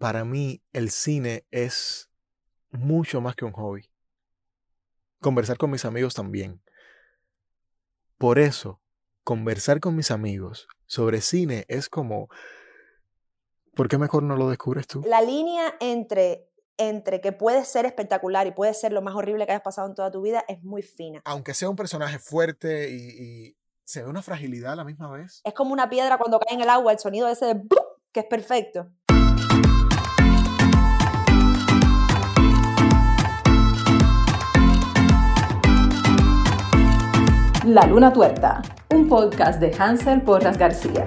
para mí el cine es mucho más que un hobby. Conversar con mis amigos también. Por eso, conversar con mis amigos sobre cine es como... ¿Por qué mejor no lo descubres tú? La línea entre entre que puede ser espectacular y puede ser lo más horrible que hayas pasado en toda tu vida es muy fina. Aunque sea un personaje fuerte y, se ve una fragilidad a la misma vez. Es como una piedra cuando cae en el agua, el sonido ese de que es perfecto. La Luna Tuerta, un podcast de Hansel Porras García.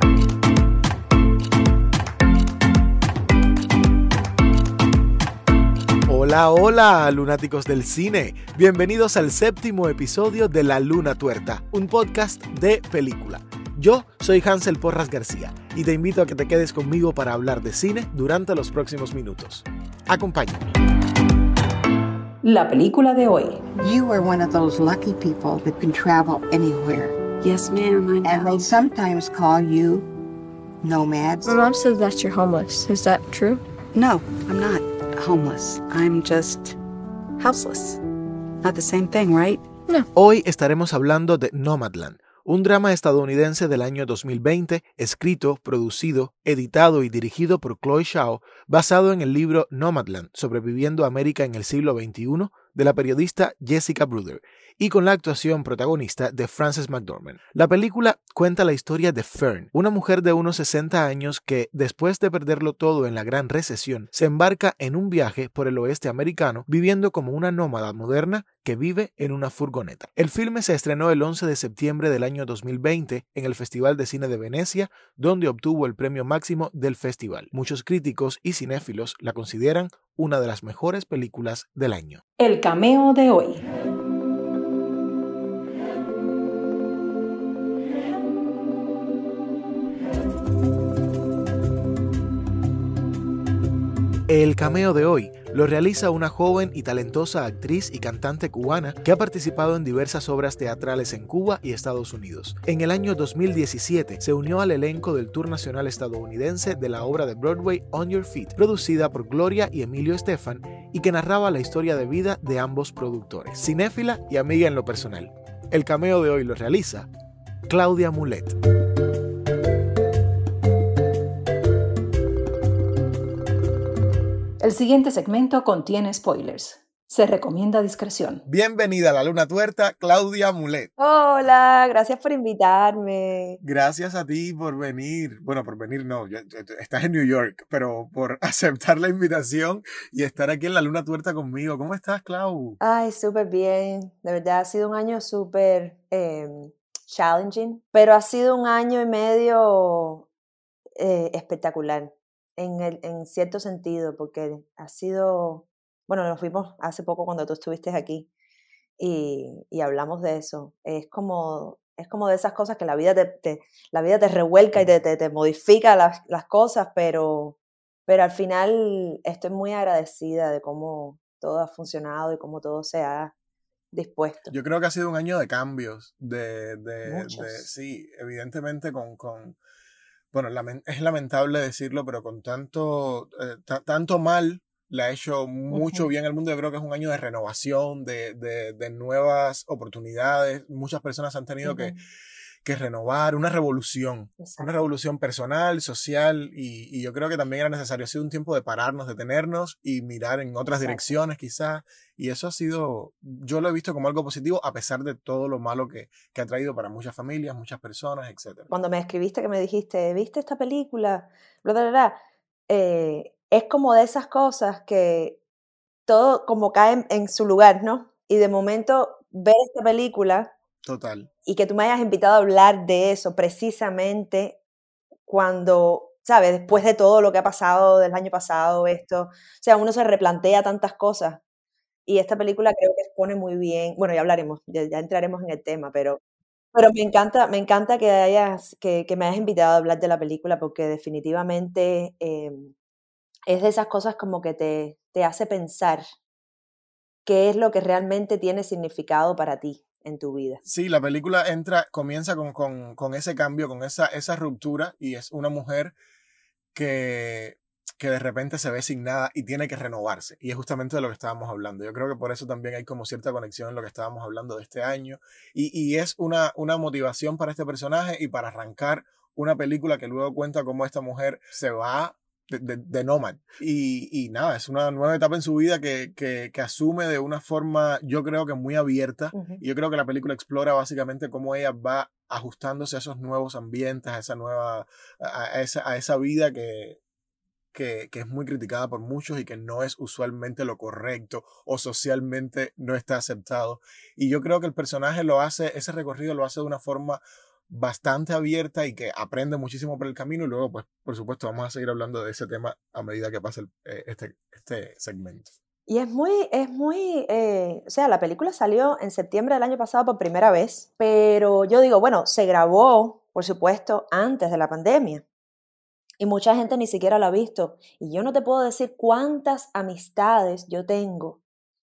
Hola, hola, lunáticos del cine. Bienvenidos al séptimo episodio de La Luna Tuerta, un podcast de película. Yo soy Hansel Porras García y te invito a que te quedes conmigo para hablar de cine durante los próximos minutos. Acompáñame. La película de hoy. You are one of those lucky people that can travel anywhere. Yes, ma'am. And they sometimes call you nomads. My mom says that you're homeless. Is that true? No, I'm not homeless. I'm just houseless. Not the same thing, right? No. Hoy estaremos hablando de Nomadland, un drama estadounidense del año 2020, escrito, producido, editado y dirigido por Chloe Shao, basado en el libro Nomadland, Sobreviviendo América en el siglo XXI, de la periodista Jessica Bruder, y con la actuación protagonista de Frances McDormand. La película cuenta la historia de Fern, una mujer de unos 60 años que, después de perderlo todo en la Gran Recesión, se embarca en un viaje por el oeste americano viviendo como una nómada moderna que vive en una furgoneta. El filme se estrenó el 11 de septiembre del año 2020 en el Festival de Cine de Venecia, donde obtuvo el premio máximo del festival. Muchos críticos y cinéfilos la consideran una de las mejores películas del año. El cameo de hoy. El cameo de hoy lo realiza una joven y talentosa actriz y cantante cubana que ha participado en diversas obras teatrales en Cuba y Estados Unidos. En el año 2017 se unió al elenco del Tour Nacional estadounidense de la obra de Broadway On Your Feet, producida por Gloria y Emilio Estefan y que narraba la historia de vida de ambos productores, cinéfila y amiga en lo personal. El cameo de hoy lo realiza Claudia Mulet. El siguiente segmento contiene spoilers. Se recomienda discreción. Bienvenida a la Luna Tuerta, Claudia Mulet. Hola, gracias por invitarme. Gracias a ti por venir. Bueno, por venir no, estás en New York, pero por aceptar la invitación y estar aquí en la Luna Tuerta conmigo. ¿Cómo estás, Clau? Ay, súper bien. De verdad ha sido un año súper em, challenging, pero ha sido un año y medio eh, espectacular en, el, en cierto sentido, porque ha sido, bueno, nos fuimos hace poco cuando tú estuviste aquí y, y hablamos de eso. Es como, es como de esas cosas que la vida te, la vida te revuelca y te, te, te modifica las, las, cosas, pero, pero al final estoy muy agradecida de cómo todo ha funcionado y cómo todo se ha dispuesto. Yo creo que ha sido un año de cambios, de, de, de sí, evidentemente con, con bueno, es lamentable decirlo, pero con tanto, eh, tanto mal le ha hecho mucho bien al mundo. Yo creo que es un año de renovación, de, de, de nuevas oportunidades. Muchas personas han tenido que que renovar, una revolución, una revolución personal, social, y, yo creo que también era necesario. Ha sido un tiempo de pararnos, detenernos y mirar en otras direcciones quizás, y eso ha sido, yo lo he visto como algo positivo a pesar de todo lo malo que, que ha traído para muchas familias, muchas personas, etc. Cuando me escribiste que me dijiste, ¿viste esta película? Bla, bla, bla, eh, es como de esas cosas que todo como cae en su lugar, ¿no? Y de momento ver esta película Total. Y que tú me hayas invitado a hablar de eso precisamente cuando, ¿sabes? Después de todo lo que ha pasado del año pasado, esto, o sea, uno se replantea tantas cosas. Y esta película creo que expone muy bien, bueno, ya hablaremos, ya, entraremos en el tema, pero, pero me encanta, me encanta que, hayas, que, que me hayas invitado a hablar de la película porque definitivamente em, es de esas cosas como que te, te hace pensar qué es lo que realmente tiene significado para ti en tu vida. Sí, la película entra, comienza con, con, con ese cambio, con esa, esa ruptura, y es una mujer que, que de repente se ve sin nada y tiene que renovarse. Y es justamente de lo que estábamos hablando. Yo creo que por eso también hay como cierta conexión en lo que estábamos hablando de este año. Y, y es una, una motivación para este personaje y para arrancar una película que luego cuenta cómo esta mujer se va de, de, Nomad. Y, y, nada, es una nueva etapa en su vida que, que, que asume de una forma, yo creo que muy abierta. Y yo creo que la película explora básicamente cómo ella va ajustándose a esos nuevos ambientes, a esa nueva, a, esa, a esa vida que, que, que, es muy criticada por muchos y que no es usualmente lo correcto o socialmente no está aceptado. Y yo creo que el personaje lo hace, ese recorrido lo hace de una forma bastante abierta y que aprende muchísimo por el camino y luego, pues, por supuesto, vamos a seguir hablando de ese tema a medida que pase eh, este, este segmento. Y es muy, es muy, eh, o sea, la película salió en septiembre del año pasado por primera vez, pero yo digo, bueno, se grabó, por supuesto, antes de la pandemia. Y mucha gente ni siquiera lo ha visto. Y yo no te puedo decir cuántas amistades yo tengo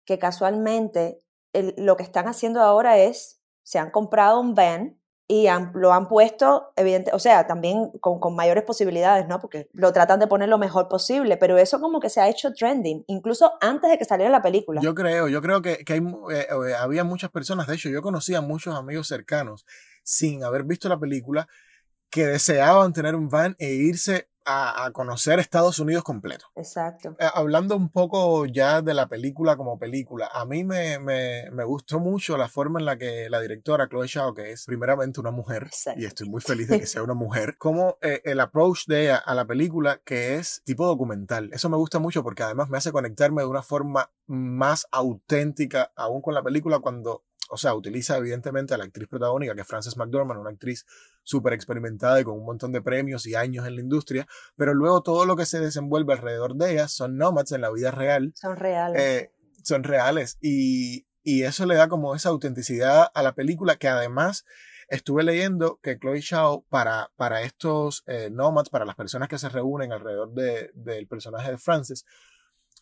que casualmente lo que están haciendo ahora es, se han comprado un van y lo han puesto, evidente, o sea, también con, con, mayores posibilidades, ¿no? Porque lo tratan de poner lo mejor posible, pero eso como que se ha hecho trending, incluso antes de que saliera la película. Yo creo, yo creo que, que hay, eh, eh, había muchas personas, de hecho, yo conocía a muchos amigos cercanos sin haber visto la película que deseaban tener un van e irse a, conocer Estados Unidos completo. Exacto. Eh, hablando un poco ya de la película como película, a mí me, me, me, gustó mucho la forma en la que la directora Chloe Zhao, que es primeramente una mujer, y estoy muy feliz de que sea una mujer, como eh, el approach de ella a la película que es tipo documental. Eso me gusta mucho porque además me hace conectarme de una forma más auténtica aún con la película cuando o sea, utiliza evidentemente a la actriz protagónica, que es Frances McDormand, una actriz súper experimentada y con un montón de premios y años en la industria, pero luego todo lo que se desenvuelve alrededor de ella son nomads en la vida real. Son reales. Eh, son reales y, y eso le da como esa autenticidad a la película que además estuve leyendo que Chloe Zhao para, para estos eh, nomads, para las personas que se reúnen alrededor del de, personaje de Frances,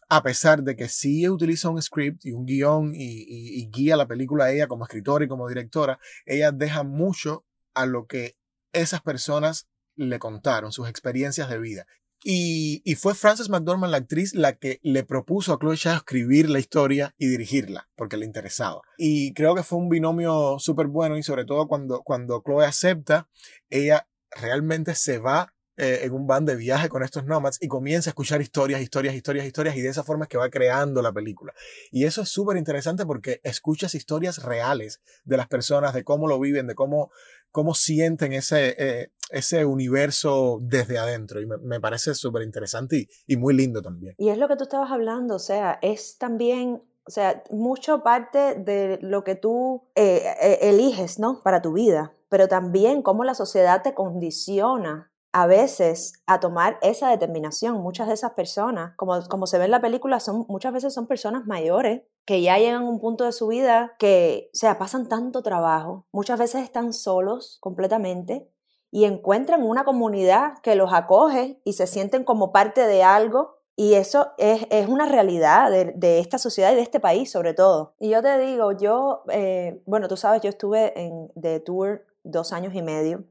a pesar de que sí utiliza un script y un guion y, guía la película a ella como escritora y como directora, ella deja mucho a lo que esas personas le contaron, sus experiencias de vida. Y, fue Frances McDormand, la actriz, la que le propuso a Chloe Zhao escribir la historia y dirigirla, porque le interesaba. Y creo que fue un binomio súper bueno y sobre todo cuando, cuando Chloe acepta, ella realmente se va eh, en un van de viaje con estos nomads y comienza a escuchar historias, historias, historias, historias y de esa forma es que va creando la película. Y eso es súper interesante porque escuchas historias reales de las personas, de cómo lo viven, de cómo, cómo sienten ese, eh, ese universo desde adentro y me, parece súper interesante y, muy lindo también. Y es lo que tú estabas hablando, o sea, es también o sea, mucho parte de lo que tú eh, eliges, ¿no? Para tu vida, pero también cómo la sociedad te condiciona a veces a tomar esa determinación. Muchas de esas personas, como, como se ve en la película, son, muchas veces son personas mayores que ya llegan a un punto de su vida que, o sea, pasan tanto trabajo, muchas veces están solos completamente y encuentran una comunidad que los acoge y se sienten como parte de algo y eso es, es una realidad de, de, esta sociedad y de este país sobre todo. Y yo te digo, yo, eh, bueno, tú sabes, yo estuve en de tour dos años y medio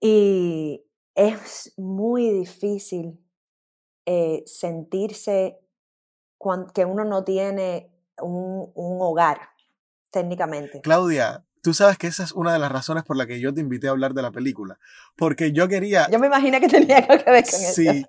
y es muy difícil eh, sentirse que uno no tiene un, hogar, técnicamente. Claudia, tú sabes que esa es una de las razones por la que yo te invité a hablar de la película. Porque yo quería... Yo me imaginé que tenía que ver con eso. Sí,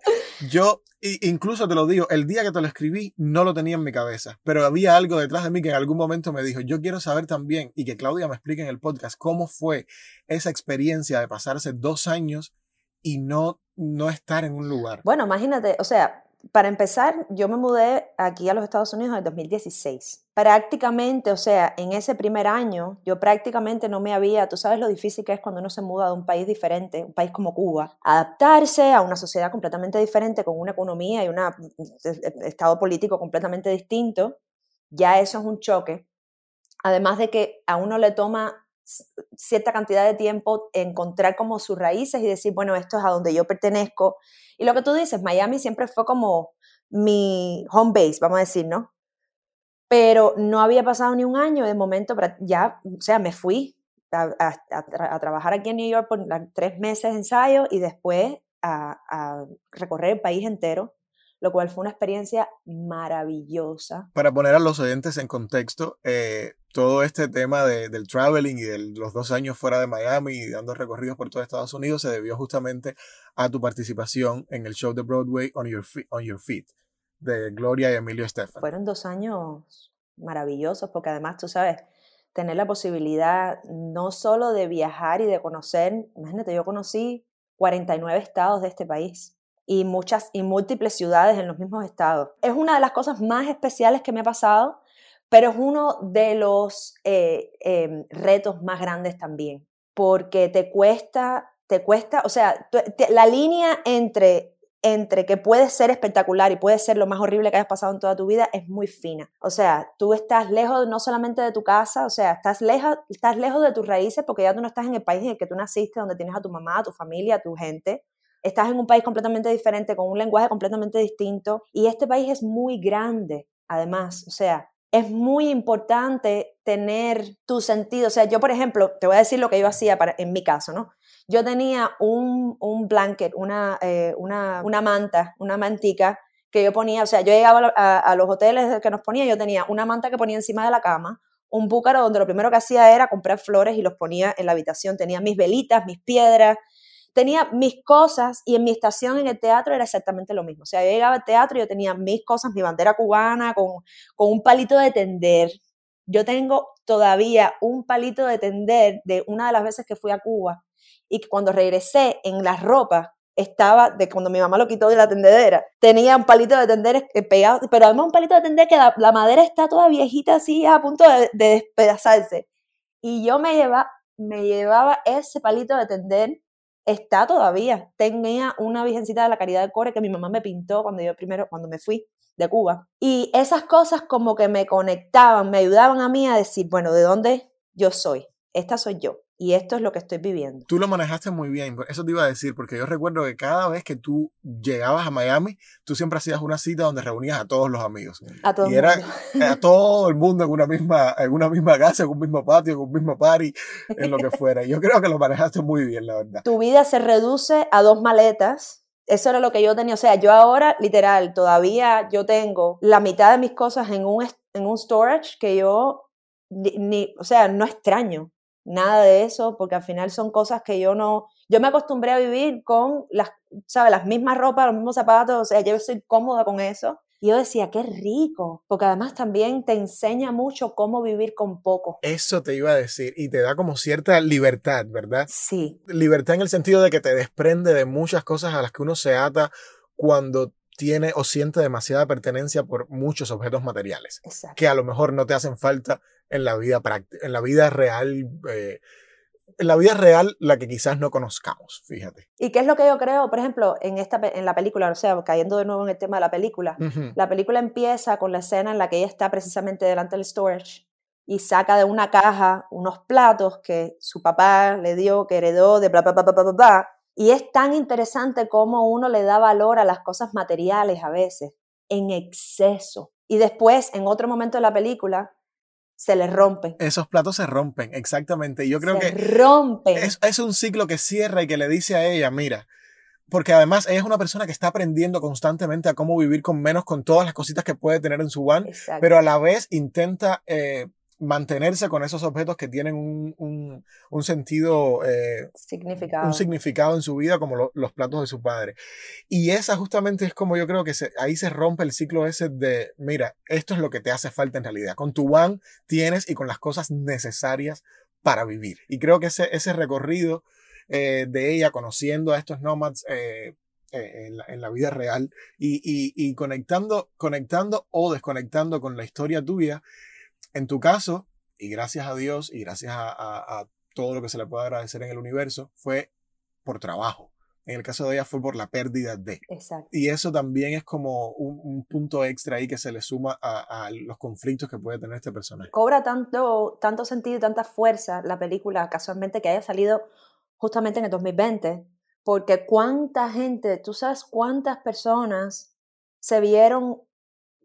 yo incluso te lo digo, el día que te lo escribí no lo tenía en mi cabeza, pero había algo detrás de mí que en algún momento me dijo, yo quiero saber también y que Claudia me explique en el podcast cómo fue esa experiencia de pasarse dos años y no, no estar en un lugar. Bueno, imagínate, o sea, para empezar, yo me mudé aquí a los Estados Unidos en el 2016. Prácticamente, o sea, en ese primer año, yo prácticamente no me había, tú sabes lo difícil que es cuando uno se muda de un país diferente, un país como Cuba, adaptarse a una sociedad completamente diferente, con una economía y un estado político completamente distinto, ya eso es un choque. Además de que a uno le toma cierta cantidad de tiempo encontrar como sus raíces y decir, bueno, esto es a donde yo pertenezco. Y lo que tú dices, Miami siempre fue como mi home base, vamos a decir, ¿no? Pero no había pasado ni un año, de momento ya, o sea, me fui a, trabajar aquí en New York por tres meses de ensayo y después a, a recorrer el país entero, lo cual fue una experiencia maravillosa. Para poner a los oyentes en contexto, eh, todo este tema de, del traveling y de los dos años fuera de Miami y dando recorridos por todo Estados Unidos se debió justamente a tu participación en el show de Broadway On Your, Fe- On Your Feet de Gloria y Emilio Estefan. Fueron dos años maravillosos porque además, tú sabes, tener la posibilidad no solo de viajar y de conocer, imagínate, yo conocí 49 estados de este país y muchas y múltiples ciudades en los mismos estados. Es una de las cosas más especiales que me ha pasado, pero es uno de los eh, eh, retos más grandes también, porque te cuesta, te cuesta, o sea, la línea entre entre que puede ser espectacular y puede ser lo más horrible que hayas pasado en toda tu vida es muy fina. O sea, tú estás lejos no solamente de tu casa, o sea, estás lejos, estás lejos de tus raíces porque ya tú no estás en el país en el que tú naciste, donde tienes a tu mamá, a tu familia, a tu gente. Estás en un país completamente diferente, con un lenguaje completamente distinto y este país es muy grande, además, o sea, es muy importante tener tu sentido. O sea, yo, por ejemplo, te voy a decir lo que yo hacía para, en mi caso, ¿no? Yo tenía un, un blanket, una, eh, una, una manta, una mantica que yo ponía, o sea, yo llegaba a, a- los hoteles que nos ponía, yo tenía una manta que ponía encima de la cama, un búcaro donde lo primero que hacía era comprar flores y los ponía en la habitación. Tenía mis velitas, mis piedras, tenía mis cosas y en mi estación en el teatro era exactamente lo mismo. O sea, yo llegaba al teatro y yo tenía mis cosas, mi bandera cubana con, con un palito de tender. Yo tengo todavía un palito de tender de una de las veces que fui a Cuba y que cuando regresé en la ropa estaba de cuando mi mamá lo quitó de la tendedera. Tenía un palito de tender eh, pegado, pero además un palito de tender que la, la madera está toda viejita así a punto de, de despedazarse. Y yo me, lleva, me llevaba ese palito de tender está todavía. Tenía una virgencita de la Caridad del Core que mi mamá me pintó cuando yo primero, cuando me fui de Cuba. Y esas cosas como que me conectaban, me ayudaban a mí a decir, bueno, ¿de dónde yo soy? Esta soy yo. Y esto es lo que estoy viviendo. Tú lo manejaste muy bien, eso te iba a decir, porque yo recuerdo que cada vez que tú llegabas a Miami, tú siempre hacías una cita donde reunías a todos los amigos. A todo y el era mundo. a todo el mundo en una misma, en una misma casa, en un mismo patio, en un mismo party, en lo que fuera. Yo creo que lo manejaste muy bien, la verdad. Tu vida se reduce a dos maletas. Eso era lo que yo tenía. O sea, yo ahora, literal, todavía yo tengo la mitad de mis cosas en un, en un storage que yo, ni, ni- o sea, no extraño nada de eso, porque al final son cosas que yo no, yo me acostumbré a vivir con las, ¿sabes? Las mismas ropas, los mismos zapatos, o sea, yo estoy cómoda con eso. Y yo decía, qué rico, porque además también te enseña mucho cómo vivir con poco. Eso te iba a decir, y te da como cierta libertad, ¿verdad? Sí, Libertad en el sentido de que te desprende de muchas cosas a las que uno se ata cuando tiene o siente demasiada pertenencia por muchos objetos materiales, exacto. que a lo mejor no te hacen falta en la vida práctica, en la vida real, eh, en la vida real la que quizás no conozcamos, fíjate. ¿Y qué es lo que yo creo, por ejemplo, en, esta, en la película? O sea, cayendo de nuevo en el tema de la película. La película empieza con la escena en la que ella está precisamente delante del storage y saca de una caja unos platos que su papá le dio, que heredó de bla, bla, bla, bla, bla, bla. Y es tan interesante cómo uno le da valor a las cosas materiales a veces, en exceso. Y después, en otro momento de la película, se le rompen. Esos platos se rompen, exactamente. Y yo creo se que rompen. es, es un ciclo que cierra y que le dice a ella, mira, porque además ella es una persona que está aprendiendo constantemente a cómo vivir con menos, con todas las cositas que puede tener en su van, pero a la vez intenta eh, mantenerse con esos objetos que tienen un, un, un sentido, eh, significado. un significado en su vida, como lo- los platos de su padre. Y esa justamente es como yo creo que se- ahí se rompe el ciclo ese de, mira, esto es lo que te hace falta en realidad. Con tu van tienes y con las cosas necesarias para vivir. Y creo que ese, ese recorrido eh, de ella conociendo a estos nomads eh, eh, en, la, en la vida real y, y- y conectando, conectando o desconectando con la historia tuya, en tu caso, y gracias a Dios y gracias a, a- a todo lo que se le puede agradecer en el universo, fue por trabajo. En el caso de ella fue por la pérdida de. Exacto. Y eso también es como un, un punto extra ahí que se le suma a, a los conflictos que puede tener este personaje. cobra tanto, tanto sentido y tanta fuerza la película casualmente que haya salido justamente en el 2020, porque cuánta gente, tú sabes cuántas personas se vieron,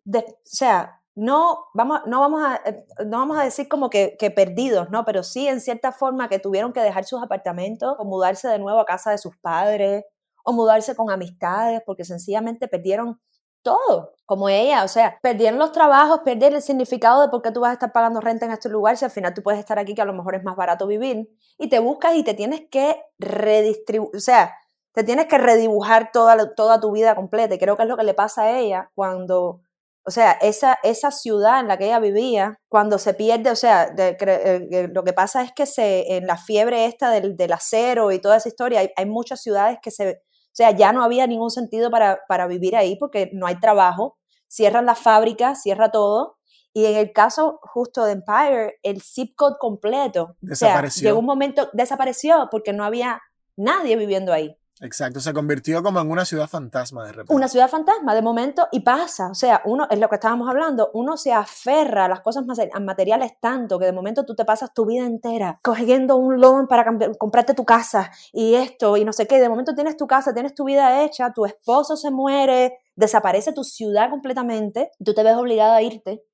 de- o sea, no vamos, no vamos, a, eh, no vamos a decir como que, perdidos, ¿no? Pero sí en cierta forma que tuvieron que dejar sus apartamentos o mudarse de nuevo a casa de sus padres o mudarse con amistades, porque sencillamente perdieron todo, como ella, o sea, perdieron los trabajos, perdieron el significado de por qué tú vas a estar pagando renta en este lugar si al final tú puedes estar aquí que a lo mejor es más barato vivir. Y te buscas y te tienes que redistribuir, o sea, te tienes que redibujar toda, toda tu vida completa. Y creo que es lo que le pasa a ella cuando, o sea, esa, esa ciudad en la que ella vivía, cuando se pierde, o sea, eh, lo que pasa es que se, en la fiebre esta del, del acero y toda esa historia, hay, hay muchas ciudades que se o sea, ya no había ningún sentido para, para vivir ahí porque no hay trabajo, cierran las fábricas, cierra todo. Y en el caso justo de Empire, el zip code completo, desapareció. O sea, llegó un momento, desapareció porque no había nadie viviendo ahí. Exacto, se convirtió como en una ciudad fantasma de repente. Una ciudad fantasma de momento y pasa, o sea, uno, es lo que estábamos hablando, uno se aferra a las cosas materiales tanto que de momento tú te pasas tu vida entera cogiendo un loan para comprarte tu casa y esto y no sé qué, de momento tienes tu casa, tienes tu vida hecha, tu esposo se muere, desaparece tu ciudad completamente, tú te ves obligado a irte.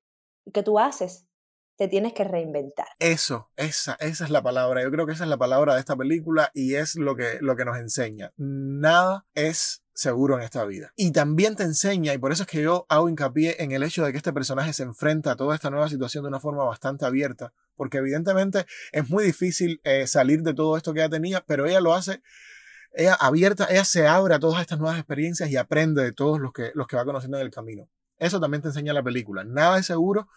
¿Y qué tú haces? Te tienes que reinventar. Eso, esa, esa es la palabra. Yo creo que esa es la palabra de esta película y es lo que, lo que nos enseña. Nada es seguro en esta vida. Y también te enseña, y por eso es que yo hago hincapié en el hecho de que este personaje se enfrenta a toda esta nueva situación de una forma bastante abierta, porque evidentemente es muy difícil eh, salir de todo esto que ella tenía, pero ella lo hace ella abierta, ella se abre a todas estas nuevas experiencias y aprende de todos los que, los que va conociendo en el camino. Eso también te enseña la película. Nada es seguro,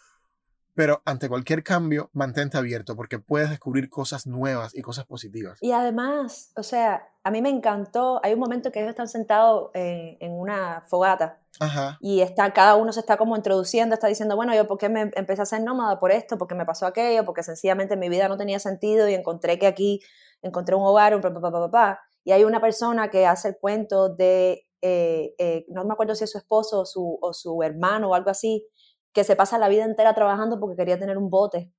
pero ante cualquier cambio, mantente abierto porque puedes descubrir cosas nuevas y cosas positivas. Y además, o sea, a mí me encantó, hay un momento que ellos están sentados en, en una fogata Ajá. y está, cada uno se está como introduciendo, está diciendo, bueno, yo por qué me empecé a ser nómada por esto, porque me pasó aquello, porque sencillamente mi vida no tenía sentido y encontré que aquí encontré un hogar, un papá, papá, papá. Y hay una persona que hace el cuento de, eh, eh, no me acuerdo si es su esposo o su, o su hermano o algo así, que se pasa la vida entera trabajando porque quería tener un bote.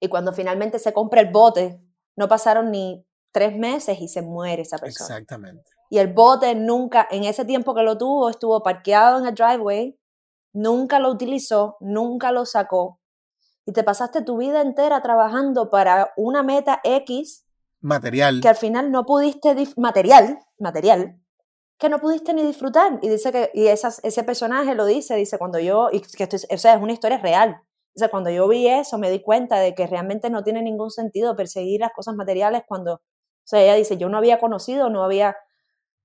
Y cuando finalmente se compra el bote, no pasaron ni tres meses y se muere esa persona. Exactamente. Y el bote nunca, en ese tiempo que lo tuvo, estuvo parqueado en el driveway, nunca lo utilizó, nunca lo sacó. Y te pasaste tu vida entera trabajando para una meta X. Material. Que al final no pudiste, material, material, que no pudiste ni disfrutar. Y dice que, y esas, ese personaje lo dice, dice, cuando yo, y que esto es, o sea, es una historia real. O sea, cuando yo vi eso, me di cuenta de que realmente no tiene ningún sentido perseguir las cosas materiales cuando, o sea, ella dice, yo no había conocido, no había,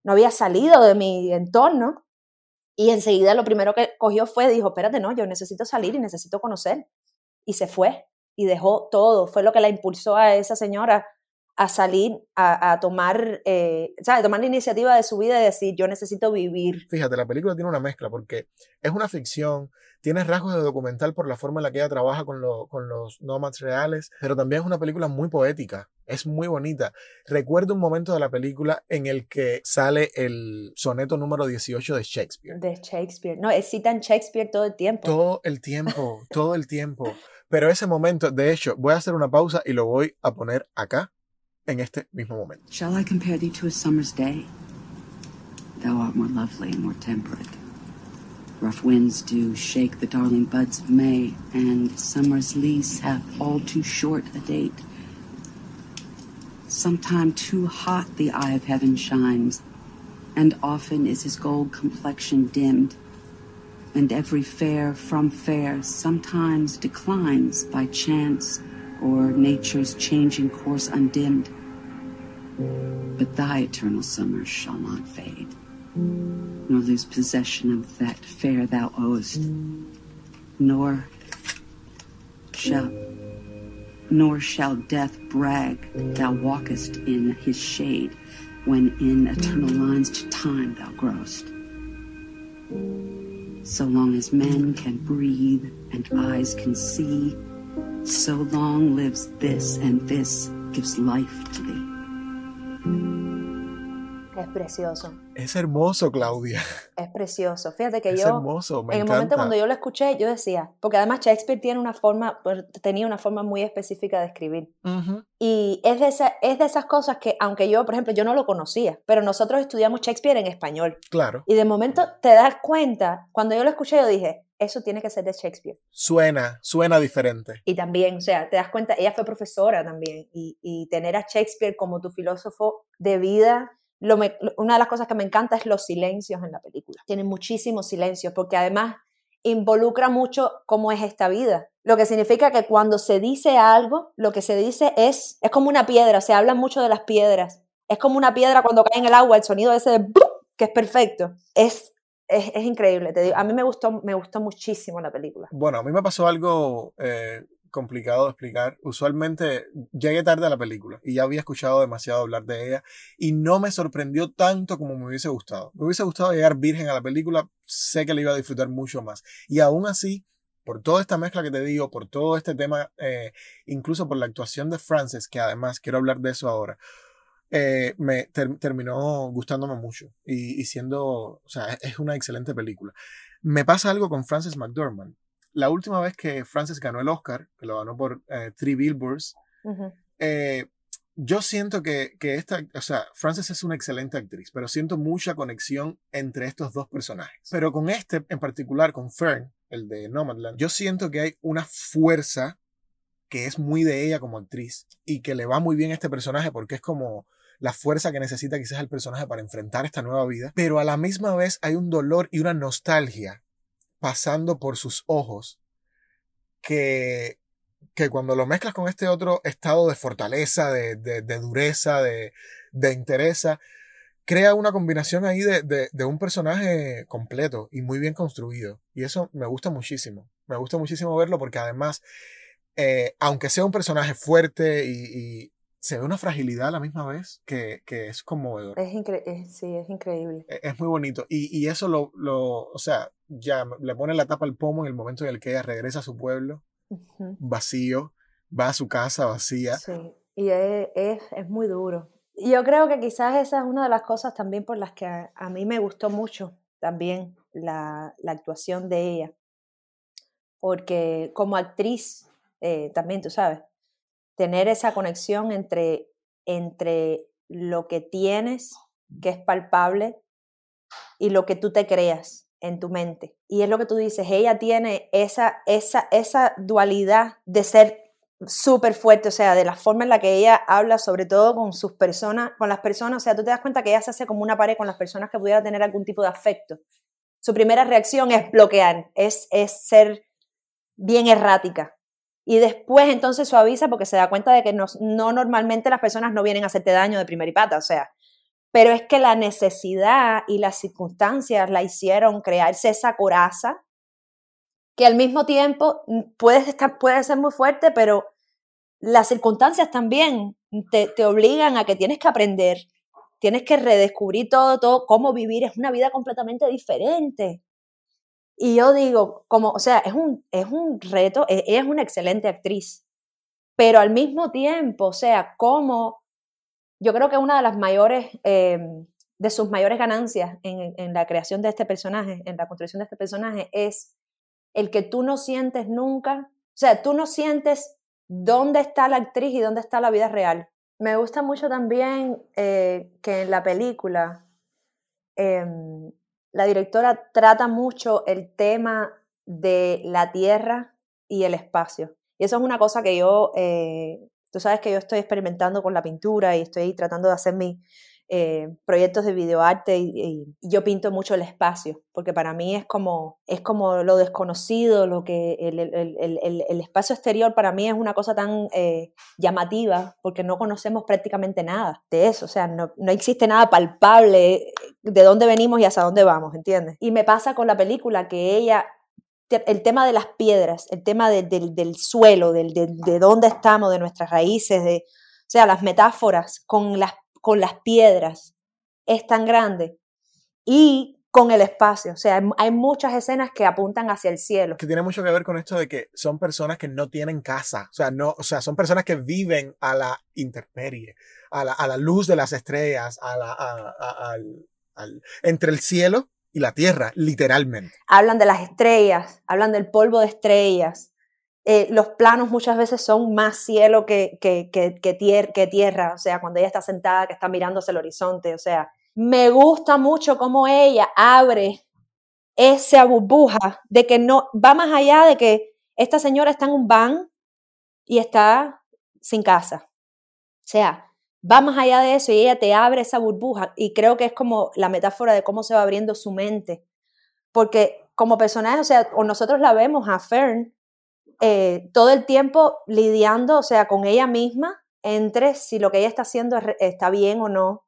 no había salido de mi entorno. Y enseguida lo primero que cogió fue, dijo, espérate, no, yo necesito salir y necesito conocer. Y se fue y dejó todo. Fue lo que la impulsó a esa señora a salir, a, tomar, eh, tomar la iniciativa de su vida y decir, yo necesito vivir. Fíjate, la película tiene una mezcla porque es una ficción, tiene rasgos de documental por la forma en la que ella trabaja con, con los nómadas reales, pero también es una película muy poética, es muy bonita. Recuerdo un momento de la película en el que sale el soneto número 18 de Shakespeare. De Shakespeare, no, citan Shakespeare todo el tiempo. Todo el tiempo, todo el tiempo. Pero ese momento, de hecho, voy a hacer una pausa y lo voy a poner acá en este mismo momento. Shall I compare thee to a summer's day? Thou art more lovely and more temperate. Rough winds do shake the darling buds of May, and summer's lease hath all too short a date. Sometime too hot the eye of heaven shines, and often is his gold complexion dimmed, and every fair from fair sometimes declines by chance or nature's changing course undimmed. But thy eternal summer shall not fade, nor lose possession of that fair thou owest, nor shall nor shall death brag thou walkest in his shade when in eternal lines to time thou growest. So long as men can breathe and eyes can see, So long lives this, and this gives life to thee. Es precioso. Es hermoso, Claudia. Es precioso. Fíjate que es yo. hermoso, me En el momento cuando yo lo escuché, yo decía, porque además Shakespeare tiene una forma, pues, tenía una forma muy específica de escribir. Y es de, esa, es de esas cosas que, aunque yo, por ejemplo, yo no lo conocía, pero nosotros estudiamos Shakespeare en español. Claro. Y de momento te das cuenta, cuando yo lo escuché, yo dije, eso tiene que ser de Shakespeare. Suena, suena diferente. Y también, o sea, te das cuenta, ella fue profesora también, y, y tener a Shakespeare como tu filósofo de vida lo me- una de las cosas que me encanta es los silencios en la película. Tiene muchísimos silencios porque además involucra mucho cómo es esta vida. Lo que significa que cuando se dice algo, lo que se dice es, es como una piedra, se habla mucho de las piedras. Es como una piedra cuando cae en el agua, el sonido ese de que es perfecto. Es, es, es increíble. Te digo, a mí me gustó, me gustó muchísimo la película. Bueno, a mí me pasó algo eh, complicado de explicar. Usualmente llegué tarde a la película y ya había escuchado demasiado hablar de ella y no me sorprendió tanto como me hubiese gustado. Me hubiese gustado llegar virgen a la película, sé que la iba a disfrutar mucho más. Y aún así, por toda esta mezcla que te digo, por todo este tema, eh, incluso por la actuación de Frances, que además quiero hablar de eso ahora, eh, me ter- terminó gustándome mucho y, y siendo, o sea, es una excelente película. Me pasa algo con Frances McDormand. La última vez que Frances ganó el Oscar, que lo ganó por eh, Three Billboards, Ujú. eh, yo siento que, que esta, o sea, Frances es una excelente actriz, pero siento mucha conexión entre estos dos personajes. Pero con este en particular, con Fern, el de Nomadland, yo siento que hay una fuerza que es muy de ella como actriz y que le va muy bien a este personaje porque es como la fuerza que necesita quizás el personaje para enfrentar esta nueva vida, pero a la misma vez hay un dolor y una nostalgia pasando por sus ojos que, que cuando lo mezclas con este otro estado de fortaleza, de, de, dureza, de, de crea una combinación ahí de, de, un personaje completo y muy bien construido. Y eso me gusta muchísimo. Me gusta muchísimo verlo porque además, eh, aunque sea un personaje fuerte y, se ve una fragilidad a la misma vez que, que es conmovedor. Es, incre es, sí, es increíble. Es, es muy bonito. Y, y eso lo, lo, o sea, ya le pone la tapa al pomo en el momento en el que ella regresa a su pueblo, Uh -huh. vacío, va a su casa vacía. Sí, y es, es, es, muy duro. Yo creo que quizás esa es una de las cosas también por las que a, a mí me gustó mucho también la, la, actuación de ella. Porque como actriz, eh, también tú sabes, tener esa conexión entre, entre lo que tienes, que es palpable, y lo que tú te creas en tu mente. Y es lo que tú dices, ella tiene esa, esa, esa dualidad de ser súper fuerte, o sea, de la forma en la que ella habla, sobre todo con sus personas, con las personas, o sea, tú te das cuenta que ella se hace como una pared con las personas que pudiera tener algún tipo de afecto. Su primera reacción es bloquear, es, es ser bien errática. Y después entonces suaviza porque se da cuenta de que no, no normalmente las personas no vienen a hacerte daño de primera y pata, o sea, pero es que la necesidad y las circunstancias la hicieron crearse esa coraza que al mismo tiempo puede, estar, puede ser muy fuerte, pero las circunstancias también te, te, obligan a que tienes que aprender, tienes que redescubrir todo, todo, cómo vivir, es una vida completamente diferente. Y yo digo, como, o sea, es un, es un reto, ella es una excelente actriz, pero al mismo tiempo, o sea, cómo yo creo que una de las mayores, eh, de sus mayores ganancias en, la creación de este personaje, en la construcción de este personaje, es el que tú no sientes nunca, o sea, tú no sientes dónde está la actriz y dónde está la vida real. Me gusta mucho también eh, que en la película eh, la directora trata mucho el tema de la tierra y el espacio. Y eso es una cosa que yo eh, Tú sabes que yo estoy experimentando con la pintura y estoy tratando de hacer mis eh, proyectos de videoarte y, y, yo pinto mucho el espacio, porque para mí es como, es como lo desconocido, lo que el, el, el, el espacio exterior para mí es una cosa tan eh, llamativa, porque no conocemos prácticamente nada de eso, o sea, no, no existe nada palpable de dónde venimos y hacia dónde vamos, ¿entiendes? Y me pasa con la película que ella el tema de las piedras, el tema de, de, del suelo, del, de, de, dónde estamos, de nuestras raíces, de, o sea, las metáforas con las, con las piedras es tan grande. Y con el espacio, o sea, hay muchas escenas que apuntan hacia el cielo. Que tiene mucho que ver con esto de que son personas que no tienen casa, o sea, no, o sea, son personas que viven a la intemperie, a la, a la luz de las estrellas, a la, a, al, al, entre el cielo y la tierra, literalmente. Hablan de las estrellas, hablan del polvo de estrellas. Eh, los planos muchas veces son más cielo que, que, que, que, tier que tierra, o sea, cuando ella está sentada, que está mirando hacia el horizonte, o sea, me gusta mucho cómo ella abre esa burbuja de que no, va más allá de que esta señora está en un van y está sin casa. O sea, va más allá de eso y ella te abre esa burbuja y creo que es como la metáfora de cómo se va abriendo su mente. Porque como personaje, o sea, o nosotros la vemos a Fern eh, todo el tiempo lidiando, o sea, con ella misma entre si lo que ella está haciendo está bien o no,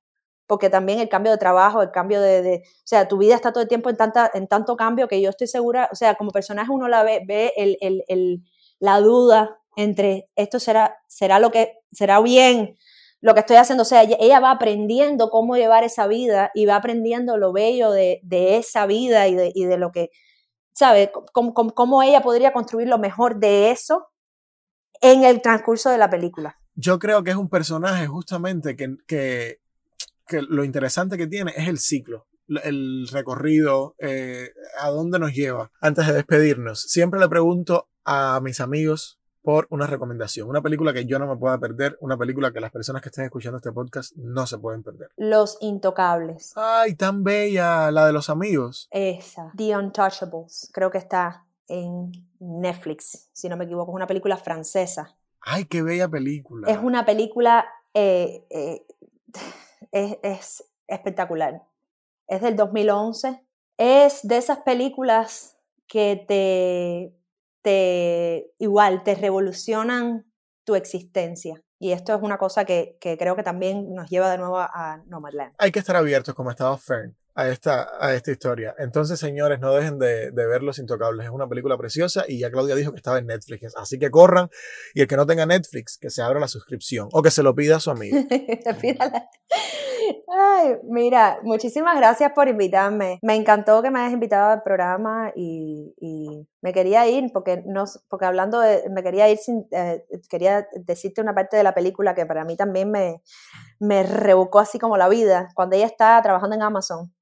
porque también el cambio de trabajo, el cambio de, o sea, tu vida está todo el tiempo en, tanta, en tanto cambio que yo estoy segura, o sea, como personaje uno la ve, ve el, el, la duda entre esto será, será lo que, será bien lo que estoy haciendo, o sea, ella, va aprendiendo cómo llevar esa vida y va aprendiendo lo bello de, de esa vida y de, y de, lo que, ¿sabe? Cómo, cómo ella podría construir lo mejor de eso en el transcurso de la película. Yo creo que es un personaje justamente que, que que lo interesante que tiene es el ciclo, el recorrido, eh, a dónde nos lleva. Antes de despedirnos, siempre le pregunto a mis amigos por una recomendación, una película que yo no me pueda perder, una película que las personas que estén escuchando este podcast no se pueden perder. Los Intocables. Ay, tan bella, la de los amigos. Esa, The Untouchables, creo que está en Netflix, si no me equivoco, es una película francesa. Ay, qué bella película. Es una película eh, eh, es, espectacular. Es del 2011. Es de esas películas que te, te igual, te revolucionan tu existencia. Y esto es una cosa que, que creo que también nos lleva de nuevo a Nomadland. Hay que estar abiertos, como estaba Fern, a esta, a esta historia. Entonces, señores, no dejen de, de, ver Los Intocables. Es una película preciosa y ya Claudia dijo que estaba en Netflix. Así que corran y el que no tenga Netflix, que se abra la suscripción o que se lo pida a su amigo. Ay, mira, muchísimas gracias por invitarme. Me encantó que me hayas invitado al programa y, y me quería ir porque no, porque hablando de, me quería ir sin, eh, quería decirte una parte de la película que para mí también me, me revocó así como la vida cuando ella está trabajando en Amazon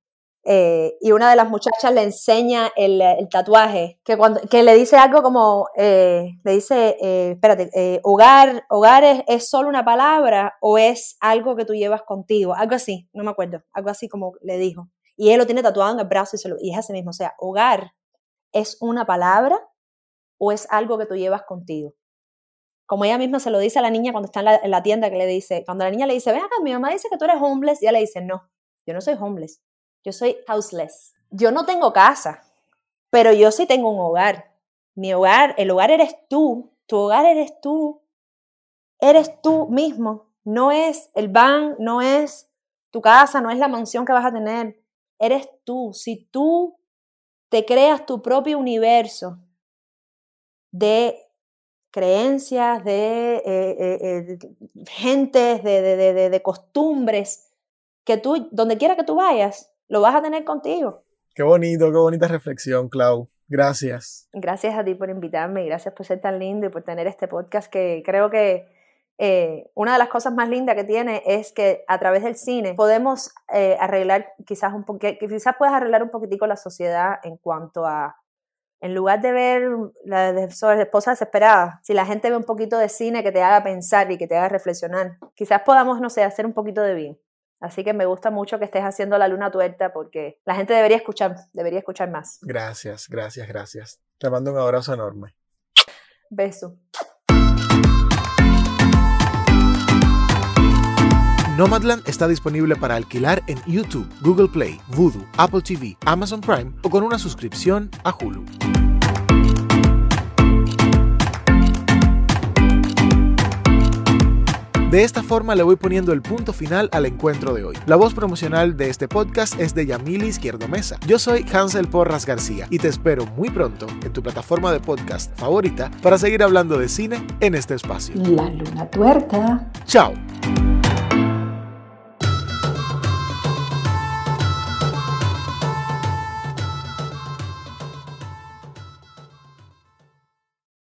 eh, y una de las muchachas le enseña el, tatuaje, que, cuando, que le dice algo como, eh, le dice, eh, espérate, hogar, hogar es, es, solo una palabra o es algo que tú llevas contigo, algo así, no me acuerdo, algo así como le dijo. Y él lo tiene tatuado en el brazo y, se lo, y es ese mismo, o sea, hogar es una palabra o es algo que tú llevas contigo. Como ella misma se lo dice a la niña cuando está en la, en la tienda, que le dice, cuando la niña le dice, ven acá, mi mamá dice que tú eres homeless, y ella le dice, no, yo no soy homeless, yo soy houseless. Yo no tengo casa, pero yo sí tengo un hogar. Mi hogar, el hogar eres tú, tu hogar eres tú. Eres tú mismo. No es el van, no es tu casa, no es la mansión que vas a tener. Eres tú. Si tú te creas tu propio universo de creencias, de eh, eh, eh, gentes, de, de, costumbres, que tú, donde quiera que tú vayas, lo vas a tener contigo. Qué bonito, qué bonita reflexión, Clau. Gracias. Gracias a ti por invitarme y gracias por ser tan lindo y por tener este podcast que creo que eh, una de las cosas más lindas que tiene es que a través del cine podemos eh, arreglar quizás un poquito, quizás puedes arreglar un poquitico la sociedad en cuanto a, en lugar de ver la de, sobre esposas desesperadas, si la gente ve un poquito de cine que te haga pensar y que te haga reflexionar, quizás podamos, no sé, hacer un poquito de bien. Así que me gusta mucho que estés haciendo la luna tuerta porque la gente debería escuchar, debería escuchar más. Gracias, gracias, gracias. Te mando un abrazo enorme. Beso. Nomadland está disponible para alquilar en YouTube, Google Play, Voodoo, Apple TV, Amazon Prime o con una suscripción a Hulu. De esta forma le voy poniendo el punto final al encuentro de hoy. La voz promocional de este podcast es de Yamili Izquierdo Mesa. Yo soy Hansel Porras García y te espero muy pronto en tu plataforma de podcast favorita para seguir hablando de cine en este espacio. La luna tuerta. Chao.